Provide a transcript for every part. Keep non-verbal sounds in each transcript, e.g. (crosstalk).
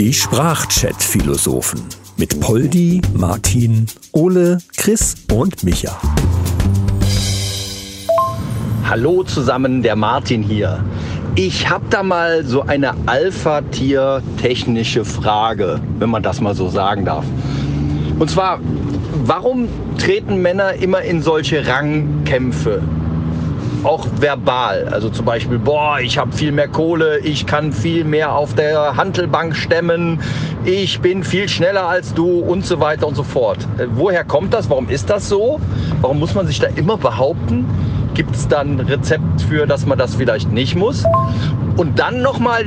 Die Sprachchat-Philosophen mit Poldi, Martin, Ole, Chris und Micha. Hallo zusammen, der Martin hier. Ich habe da mal so eine Alpha-Tier-technische Frage, wenn man das mal so sagen darf. Und zwar, warum treten Männer immer in solche Rangkämpfe? Auch verbal. Also zum Beispiel, boah, ich habe viel mehr Kohle, ich kann viel mehr auf der Handelbank stemmen, ich bin viel schneller als du und so weiter und so fort. Äh, woher kommt das? Warum ist das so? Warum muss man sich da immer behaupten? Gibt es dann ein Rezept für, dass man das vielleicht nicht muss? Und dann nochmal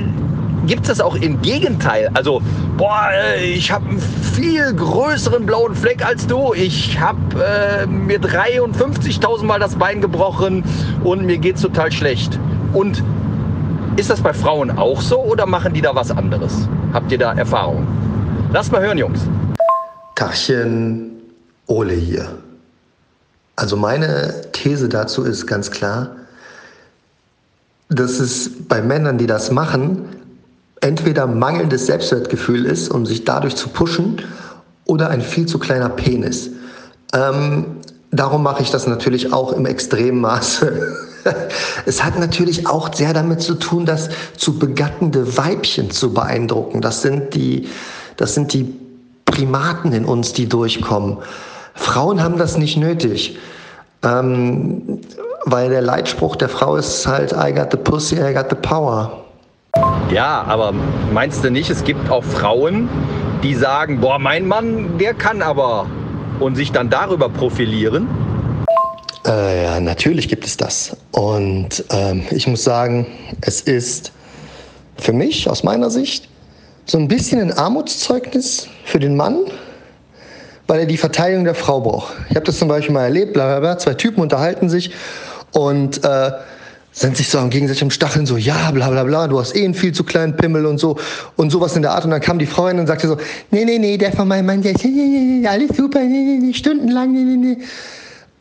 gibt es das auch im Gegenteil. Also, boah, äh, ich habe einen viel größeren blauen Fleck als du. Ich habe äh, mir 53.000 Mal das Bein gebrochen und mir geht es total schlecht. Und ist das bei Frauen auch so oder machen die da was anderes? Habt ihr da Erfahrung? Lass mal hören, Jungs. Tachchen, Ole hier. Also meine These dazu ist ganz klar, dass es bei Männern, die das machen, entweder mangelndes Selbstwertgefühl ist, um sich dadurch zu pushen, oder ein viel zu kleiner Penis. Ähm, darum mache ich das natürlich auch im extremen Maße. (laughs) es hat natürlich auch sehr damit zu tun, das zu begattende Weibchen zu beeindrucken. Das sind die, das sind die Primaten in uns, die durchkommen. Frauen haben das nicht nötig. Ähm, weil der Leitspruch der Frau ist halt, I got the pussy, I got the power. Ja, aber meinst du nicht, es gibt auch Frauen, die sagen, boah, mein Mann, der kann aber und sich dann darüber profilieren? Äh, ja, natürlich gibt es das. Und ähm, ich muss sagen, es ist für mich aus meiner Sicht so ein bisschen ein Armutszeugnis für den Mann, weil er die Verteidigung der Frau braucht. Ich habe das zum Beispiel mal erlebt, bla bla bla, zwei Typen unterhalten sich und äh, sind sich so am gegenseitig Stacheln so, ja, bla bla bla, du hast eh einen viel zu kleinen Pimmel und so und sowas in der Art. Und dann kam die Frau hin und sagte so, nee, nee, nee, der von meinem Mann, der ist alles super, nee, nee, nee, stundenlang, nee, nee, nee.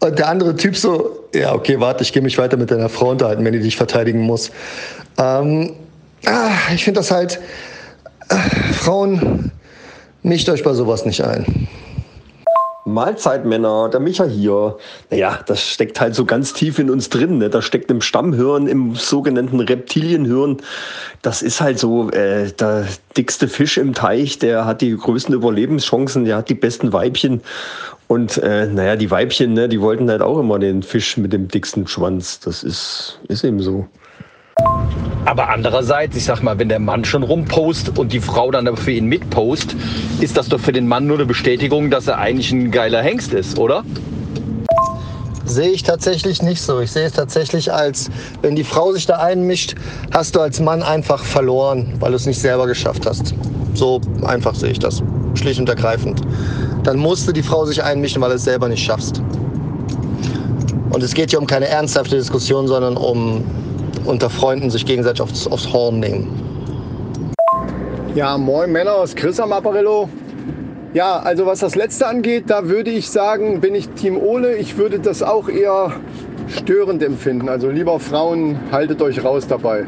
Und der andere Typ so, ja, okay, warte, ich gehe mich weiter mit deiner Frau unterhalten, wenn die dich verteidigen muss. Ähm, ah, ich finde das halt, äh, Frauen, mischt euch bei sowas nicht ein. Mahlzeit, Männer, der Micha hier. Naja, das steckt halt so ganz tief in uns drin. Ne? Das steckt im Stammhirn, im sogenannten Reptilienhirn. Das ist halt so, äh, der dickste Fisch im Teich, der hat die größten Überlebenschancen, der hat die besten Weibchen. Und äh, naja, die Weibchen, ne, die wollten halt auch immer den Fisch mit dem dicksten Schwanz. Das ist, ist eben so. Aber andererseits, ich sag mal, wenn der Mann schon rumpost und die Frau dann für ihn mitpost, ist das doch für den Mann nur eine Bestätigung, dass er eigentlich ein geiler Hengst ist, oder? Sehe ich tatsächlich nicht so. Ich sehe es tatsächlich als, wenn die Frau sich da einmischt, hast du als Mann einfach verloren, weil du es nicht selber geschafft hast. So einfach sehe ich das. Schlicht und ergreifend. Dann musste die Frau sich einmischen, weil du es selber nicht schaffst. Und es geht hier um keine ernsthafte Diskussion, sondern um unter Freunden sich gegenseitig aufs, aufs Horn nehmen. Ja, moin Männer, aus Chris am Apparillo. Ja, also was das letzte angeht, da würde ich sagen, bin ich Team Ole. Ich würde das auch eher störend empfinden. Also lieber Frauen, haltet euch raus dabei.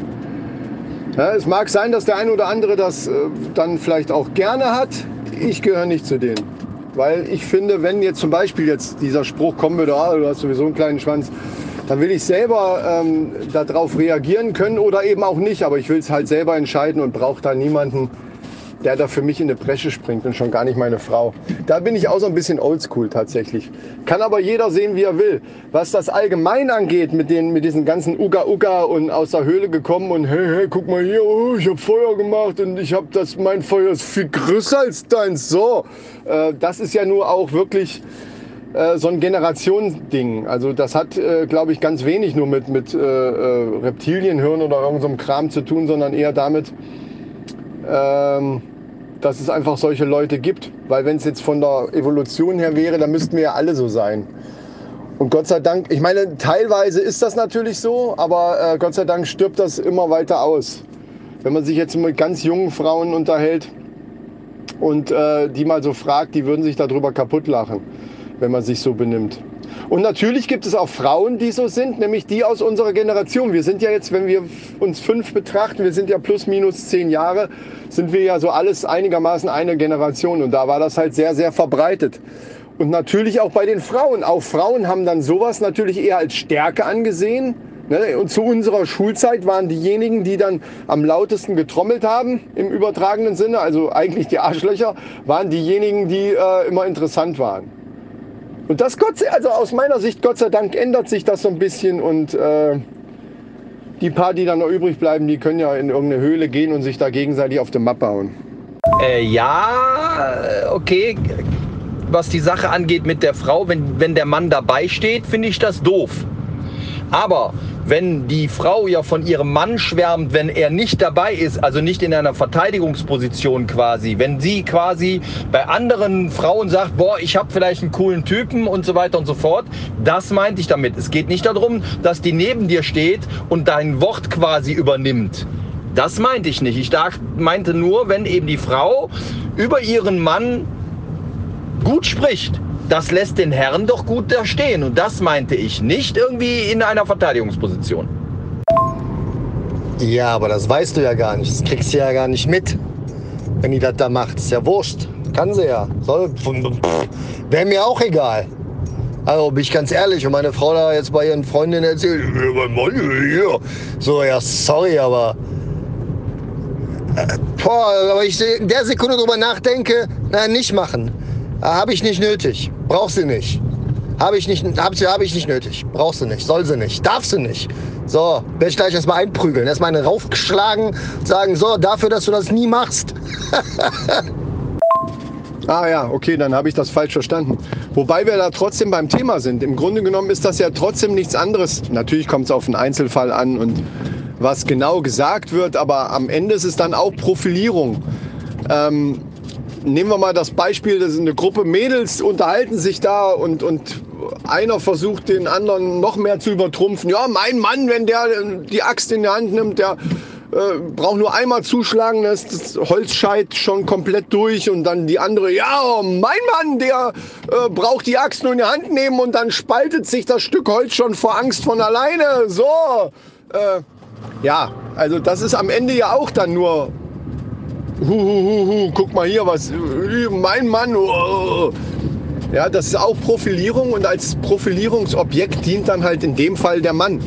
Ja, es mag sein, dass der eine oder andere das äh, dann vielleicht auch gerne hat. Ich gehöre nicht zu denen. Weil ich finde, wenn jetzt zum Beispiel jetzt dieser Spruch kommen würde, ah, du hast sowieso einen kleinen Schwanz, dann will ich selber ähm, darauf reagieren können oder eben auch nicht. Aber ich will es halt selber entscheiden und brauche da niemanden, der da für mich in eine Bresche springt und schon gar nicht meine Frau. Da bin ich auch so ein bisschen oldschool tatsächlich. Kann aber jeder sehen, wie er will. Was das allgemein angeht mit, den, mit diesen ganzen Uga Uga und aus der Höhle gekommen und hey, hey, guck mal hier, oh, ich habe Feuer gemacht und ich habe das, mein Feuer ist viel größer als deins. So, äh, das ist ja nur auch wirklich äh, so ein Generationsding. Also das hat, äh, glaube ich, ganz wenig nur mit, mit äh, äh Reptilienhirn oder irgendeinem so Kram zu tun, sondern eher damit, ähm, dass es einfach solche Leute gibt. Weil wenn es jetzt von der Evolution her wäre, dann müssten wir ja alle so sein. Und Gott sei Dank, ich meine, teilweise ist das natürlich so, aber äh, Gott sei Dank stirbt das immer weiter aus. Wenn man sich jetzt mit ganz jungen Frauen unterhält und äh, die mal so fragt, die würden sich darüber kaputt lachen wenn man sich so benimmt. Und natürlich gibt es auch Frauen, die so sind, nämlich die aus unserer Generation. Wir sind ja jetzt, wenn wir uns fünf betrachten, wir sind ja plus minus zehn Jahre, sind wir ja so alles einigermaßen eine Generation. Und da war das halt sehr, sehr verbreitet. Und natürlich auch bei den Frauen. Auch Frauen haben dann sowas natürlich eher als Stärke angesehen. Ne? Und zu unserer Schulzeit waren diejenigen, die dann am lautesten getrommelt haben, im übertragenen Sinne, also eigentlich die Arschlöcher, waren diejenigen, die äh, immer interessant waren. Und das Gott sei, also aus meiner Sicht, Gott sei Dank, ändert sich das so ein bisschen und äh, die paar, die dann noch übrig bleiben, die können ja in irgendeine Höhle gehen und sich da gegenseitig auf den Mappe hauen. Äh, ja, okay. Was die Sache angeht mit der Frau, wenn, wenn der Mann dabei steht, finde ich das doof. Aber wenn die Frau ja von ihrem Mann schwärmt, wenn er nicht dabei ist, also nicht in einer Verteidigungsposition quasi, wenn sie quasi bei anderen Frauen sagt, boah, ich habe vielleicht einen coolen Typen und so weiter und so fort, das meinte ich damit. Es geht nicht darum, dass die neben dir steht und dein Wort quasi übernimmt. Das meinte ich nicht. Ich meinte nur, wenn eben die Frau über ihren Mann gut spricht das lässt den Herrn doch gut da stehen. Und das meinte ich nicht irgendwie in einer Verteidigungsposition. Ja, aber das weißt du ja gar nicht. Das kriegst du ja gar nicht mit, wenn die das da macht. Ist ja wurscht. Kann sie ja. Wäre mir auch egal. Also bin ich ganz ehrlich, und meine Frau da jetzt bei ihren Freundinnen erzählt, so, ja, sorry, aber. Äh, boah, aber ich in der Sekunde drüber nachdenke, na, nicht machen. Habe ich nicht nötig. Brauchst du nicht. Habe ich nicht, hab, hab ich nicht nötig. Brauchst du nicht. Soll sie nicht. Darf sie nicht. So, werde ich gleich erstmal einprügeln. Erstmal eine raufgeschlagen sagen, so, dafür, dass du das nie machst. (laughs) ah ja, okay, dann habe ich das falsch verstanden. Wobei wir da trotzdem beim Thema sind. Im Grunde genommen ist das ja trotzdem nichts anderes. Natürlich kommt es auf einen Einzelfall an und was genau gesagt wird, aber am Ende ist es dann auch Profilierung. Ähm, nehmen wir mal das Beispiel, das ist eine Gruppe Mädels unterhalten sich da und, und einer versucht den anderen noch mehr zu übertrumpfen. Ja, mein Mann, wenn der die Axt in die Hand nimmt, der äh, braucht nur einmal zuschlagen, dann ist das Holzscheit schon komplett durch und dann die andere, ja, mein Mann, der äh, braucht die Axt nur in die Hand nehmen und dann spaltet sich das Stück Holz schon vor Angst von alleine. So, äh, ja, also das ist am Ende ja auch dann nur Huhuhuhu, guck mal hier, was, mein Mann. Oh. Ja, das ist auch Profilierung und als Profilierungsobjekt dient dann halt in dem Fall der Mann.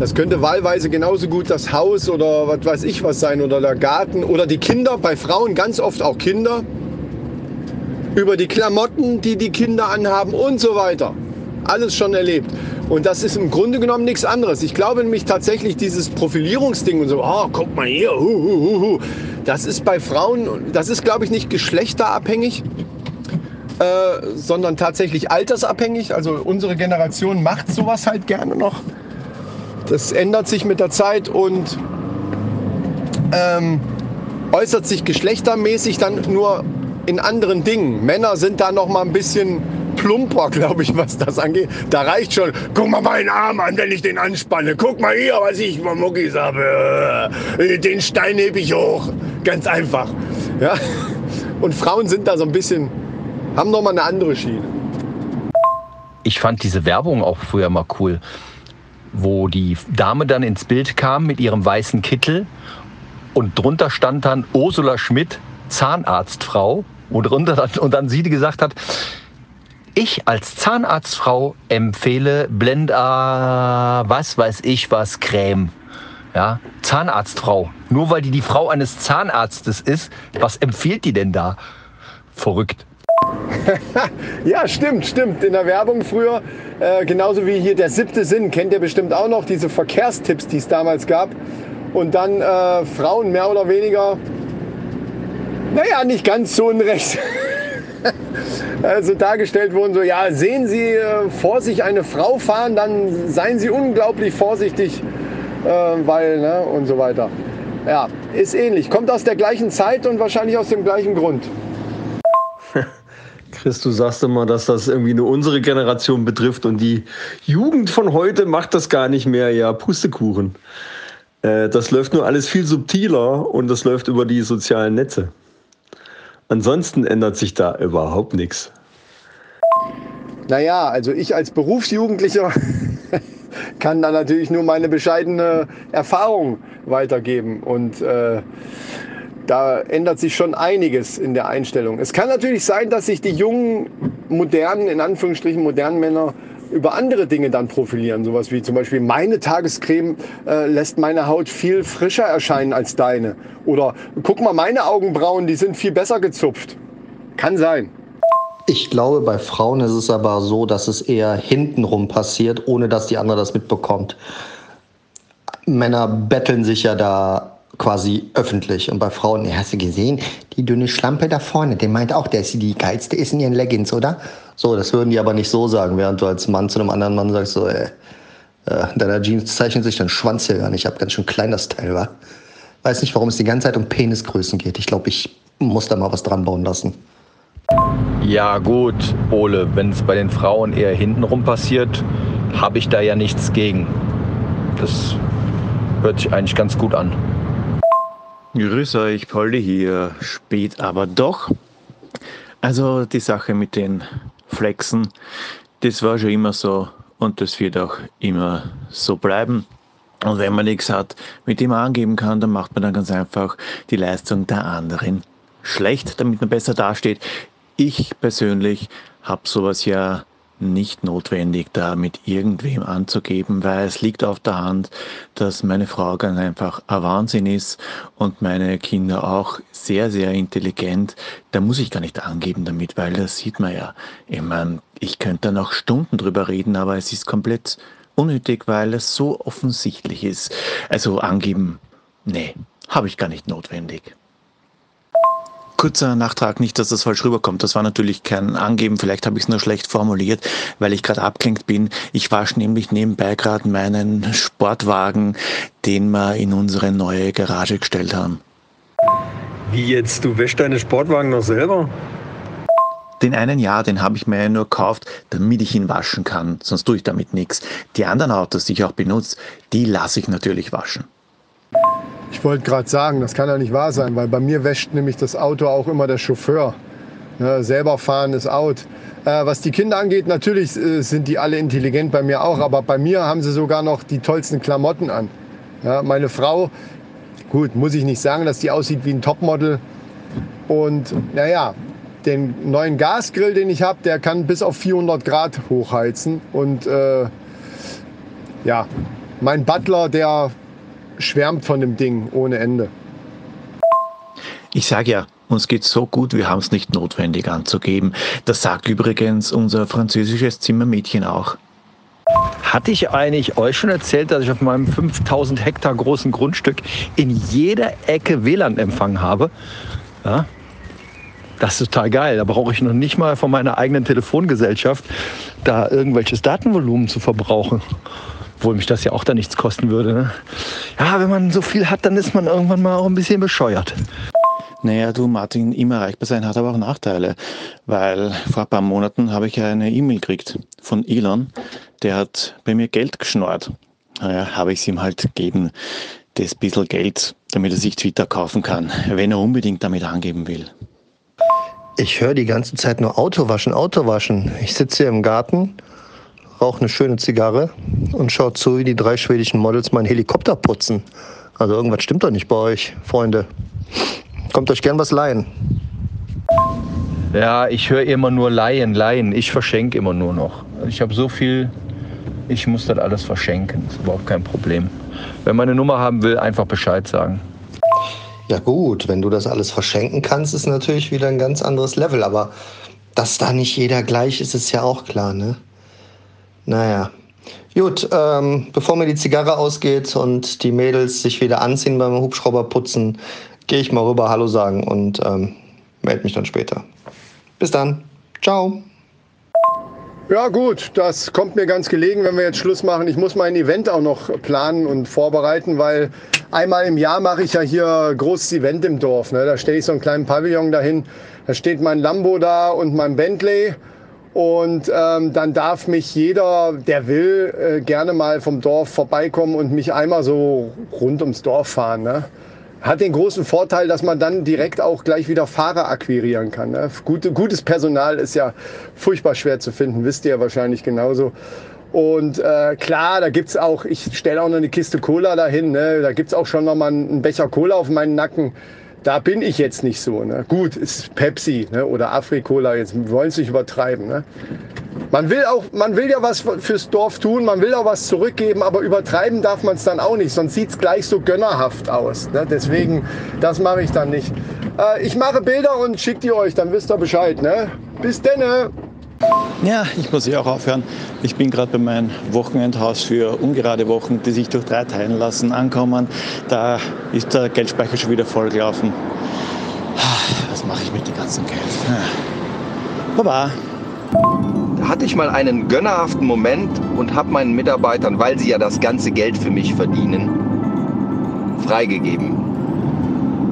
Das könnte wahlweise genauso gut das Haus oder was weiß ich was sein oder der Garten oder die Kinder, bei Frauen ganz oft auch Kinder, über die Klamotten, die die Kinder anhaben und so weiter. Alles schon erlebt. Und das ist im Grunde genommen nichts anderes. Ich glaube nämlich tatsächlich dieses Profilierungsding und so, oh, guck mal hier, hu, hu, hu, das ist bei Frauen, das ist glaube ich nicht geschlechterabhängig, äh, sondern tatsächlich altersabhängig. Also unsere Generation macht sowas halt gerne noch. Das ändert sich mit der Zeit und ähm, äußert sich geschlechtermäßig dann nur in anderen Dingen. Männer sind da noch mal ein bisschen plumper, glaube ich, was das angeht. Da reicht schon, guck mal meinen Arm an, wenn ich den anspanne. Guck mal hier, was ich für Muckis habe. Äh, den Stein hebe ich hoch. Ganz einfach. Ja? Und Frauen sind da so ein bisschen, haben noch mal eine andere Schiene. Ich fand diese Werbung auch früher mal cool, wo die Dame dann ins Bild kam mit ihrem weißen Kittel und drunter stand dann Ursula Schmidt, Zahnarztfrau. Und, drunter, und dann sie, die gesagt hat, ich als Zahnarztfrau empfehle Blenda, was weiß ich was, Creme. Ja, Zahnarztfrau. Nur weil die die Frau eines Zahnarztes ist, was empfiehlt die denn da? Verrückt. (laughs) ja, stimmt, stimmt. In der Werbung früher, äh, genauso wie hier der siebte Sinn, kennt ihr bestimmt auch noch, diese Verkehrstipps, die es damals gab. Und dann äh, Frauen mehr oder weniger, naja, nicht ganz so unrecht. (laughs) (laughs) also dargestellt wurden, so ja, sehen Sie äh, vor sich eine Frau fahren, dann seien Sie unglaublich vorsichtig, äh, weil, ne, und so weiter. Ja, ist ähnlich. Kommt aus der gleichen Zeit und wahrscheinlich aus dem gleichen Grund. (laughs) Chris, du sagst immer, dass das irgendwie nur unsere Generation betrifft und die Jugend von heute macht das gar nicht mehr. Ja, Pustekuchen. Äh, das läuft nur alles viel subtiler und das läuft über die sozialen Netze. Ansonsten ändert sich da überhaupt nichts. Naja, also ich als Berufsjugendlicher (laughs) kann da natürlich nur meine bescheidene Erfahrung weitergeben. Und äh, da ändert sich schon einiges in der Einstellung. Es kann natürlich sein, dass sich die jungen, modernen, in Anführungsstrichen modernen Männer über andere Dinge dann profilieren. Sowas wie zum Beispiel meine Tagescreme äh, lässt meine Haut viel frischer erscheinen als deine. Oder guck mal, meine Augenbrauen, die sind viel besser gezupft. Kann sein. Ich glaube, bei Frauen ist es aber so, dass es eher hintenrum passiert, ohne dass die andere das mitbekommt. Männer betteln sich ja da quasi öffentlich. Und bei Frauen, ja, hast du gesehen, die dünne Schlampe da vorne, der meint auch, der ist die geilste ist in ihren Leggings, oder? So, das würden die aber nicht so sagen, während du als Mann zu einem anderen Mann sagst, so, ey, äh, deiner Jeans zeichnet sich dein Schwanz hier gar nicht. Ich hab ganz schön klein das Teil, war. Weiß nicht, warum es die ganze Zeit um Penisgrößen geht. Ich glaube, ich muss da mal was dran bauen lassen. Ja gut, Ole, wenn es bei den Frauen eher hintenrum passiert, habe ich da ja nichts gegen. Das hört sich eigentlich ganz gut an. Grüß euch, Polly hier. Spät, aber doch. Also die Sache mit den Flexen, das war schon immer so und das wird auch immer so bleiben. Und wenn man nichts hat, mit dem man angeben kann, dann macht man dann ganz einfach die Leistung der anderen schlecht, damit man besser dasteht. Ich persönlich habe sowas ja nicht notwendig, da mit irgendwem anzugeben, weil es liegt auf der Hand, dass meine Frau ganz einfach ein Wahnsinn ist und meine Kinder auch sehr, sehr intelligent. Da muss ich gar nicht angeben damit, weil das sieht man ja. Ich meine, ich könnte da noch Stunden drüber reden, aber es ist komplett unnötig, weil es so offensichtlich ist. Also angeben, nee, habe ich gar nicht notwendig. Kurzer Nachtrag, nicht, dass das falsch rüberkommt. Das war natürlich kein Angeben, vielleicht habe ich es nur schlecht formuliert, weil ich gerade abgelenkt bin. Ich wasche nämlich nebenbei gerade meinen Sportwagen, den wir in unsere neue Garage gestellt haben. Wie jetzt? Du wäschst deinen Sportwagen noch selber? Den einen Jahr, den habe ich mir ja nur gekauft, damit ich ihn waschen kann, sonst tue ich damit nichts. Die anderen Autos, die ich auch benutze, die lasse ich natürlich waschen. Ich wollte gerade sagen, das kann ja nicht wahr sein, weil bei mir wäscht nämlich das Auto auch immer der Chauffeur. Ne, selber fahren ist out. Äh, was die Kinder angeht, natürlich äh, sind die alle intelligent, bei mir auch, aber bei mir haben sie sogar noch die tollsten Klamotten an. Ja, meine Frau, gut, muss ich nicht sagen, dass die aussieht wie ein Topmodel. Und naja, den neuen Gasgrill, den ich habe, der kann bis auf 400 Grad hochheizen. Und äh, ja, mein Butler, der schwärmt von dem Ding ohne Ende. Ich sage ja, uns geht so gut, wir haben es nicht notwendig anzugeben. Das sagt übrigens unser französisches Zimmermädchen auch. Hatte ich eigentlich euch schon erzählt, dass ich auf meinem 5000 Hektar großen Grundstück in jeder Ecke WLAN-Empfang habe? Ja? Das ist total geil. Da brauche ich noch nicht mal von meiner eigenen Telefongesellschaft da irgendwelches Datenvolumen zu verbrauchen. Obwohl mich das ja auch da nichts kosten würde. Ne? Ja, wenn man so viel hat, dann ist man irgendwann mal auch ein bisschen bescheuert. Naja, du Martin, immer erreichbar sein hat aber auch Nachteile, weil vor ein paar Monaten habe ich eine E-Mail gekriegt von Elon, der hat bei mir Geld geschnort. Naja, habe ich es ihm halt gegeben, das bisschen Geld, damit er sich Twitter kaufen kann, wenn er unbedingt damit angeben will. Ich höre die ganze Zeit nur Autowaschen, Autowaschen. Ich sitze hier im Garten rauche eine schöne Zigarre und schaue zu, wie die drei schwedischen Models meinen Helikopter putzen. Also irgendwas stimmt doch nicht bei euch, Freunde. Kommt euch gern was leihen. Ja, ich höre immer nur Leihen, Leihen. Ich verschenke immer nur noch. Ich habe so viel, ich muss das alles verschenken. Das ist überhaupt kein Problem. Wer meine Nummer haben will, einfach Bescheid sagen. Ja gut, wenn du das alles verschenken kannst, ist natürlich wieder ein ganz anderes Level. Aber dass da nicht jeder gleich ist, ist ja auch klar, ne? Naja. Gut, ähm, bevor mir die Zigarre ausgeht und die Mädels sich wieder anziehen beim Hubschrauber putzen, gehe ich mal rüber Hallo sagen und ähm, melde mich dann später. Bis dann. Ciao. Ja gut, das kommt mir ganz gelegen, wenn wir jetzt Schluss machen. Ich muss mein Event auch noch planen und vorbereiten, weil einmal im Jahr mache ich ja hier großes Event im Dorf. Ne? Da stelle ich so einen kleinen Pavillon dahin. Da steht mein Lambo da und mein Bentley. Und ähm, dann darf mich jeder, der will, äh, gerne mal vom Dorf vorbeikommen und mich einmal so rund ums Dorf fahren. Ne? Hat den großen Vorteil, dass man dann direkt auch gleich wieder Fahrer akquirieren kann. Ne? Gute, gutes Personal ist ja furchtbar schwer zu finden, wisst ihr ja wahrscheinlich genauso. Und äh, klar, da gibt's auch, ich stelle auch noch eine Kiste Cola dahin, ne? da gibt's auch schon noch mal einen Becher Cola auf meinen Nacken. Da bin ich jetzt nicht so. Ne? Gut, ist Pepsi ne? oder Afri-Cola, jetzt wollen es nicht übertreiben. Ne? Man will auch, man will ja was fürs Dorf tun, man will auch was zurückgeben, aber übertreiben darf man es dann auch nicht, sonst sieht es gleich so gönnerhaft aus. Ne? Deswegen, das mache ich dann nicht. Äh, ich mache Bilder und schicke die euch, dann wisst ihr Bescheid. Ne? Bis denne! Ja, ich muss hier auch aufhören. Ich bin gerade bei meinem Wochenendhaus für ungerade Wochen, die sich durch drei teilen lassen, ankommen. Da ist der Geldspeicher schon wieder vollgelaufen. Was mache ich mit dem ganzen Geld? Baba. Da hatte ich mal einen gönnerhaften Moment und habe meinen Mitarbeitern, weil sie ja das ganze Geld für mich verdienen, freigegeben.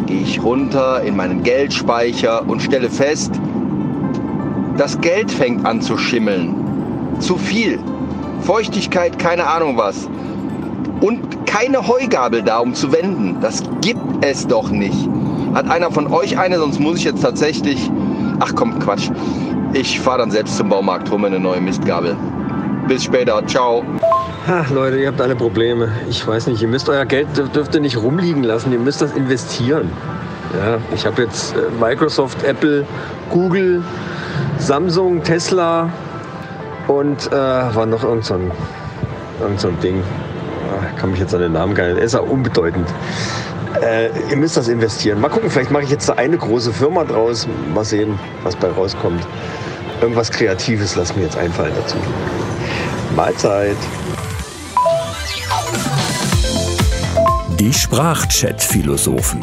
Gehe ich runter in meinen Geldspeicher und stelle fest, das Geld fängt an zu schimmeln. Zu viel. Feuchtigkeit, keine Ahnung was. Und keine Heugabel da, um zu wenden. Das gibt es doch nicht. Hat einer von euch eine, sonst muss ich jetzt tatsächlich. Ach komm, Quatsch. Ich fahre dann selbst zum Baumarkt, hole mir eine neue Mistgabel. Bis später, ciao. Ha, Leute, ihr habt alle Probleme. Ich weiß nicht, ihr müsst euer Geld dürft ihr nicht rumliegen lassen, ihr müsst das investieren. Ja, ich habe jetzt äh, Microsoft, Apple, Google, Samsung, Tesla und äh, war noch irgend so ein, irgend so ein Ding. Ich kann mich jetzt an den Namen gar nicht. Ist auch unbedeutend. Äh, ihr müsst das investieren. Mal gucken, vielleicht mache ich jetzt eine große Firma draus. Mal sehen, was bei rauskommt. Irgendwas Kreatives lass mir jetzt einfallen dazu. Mahlzeit. Die Sprachchat-Philosophen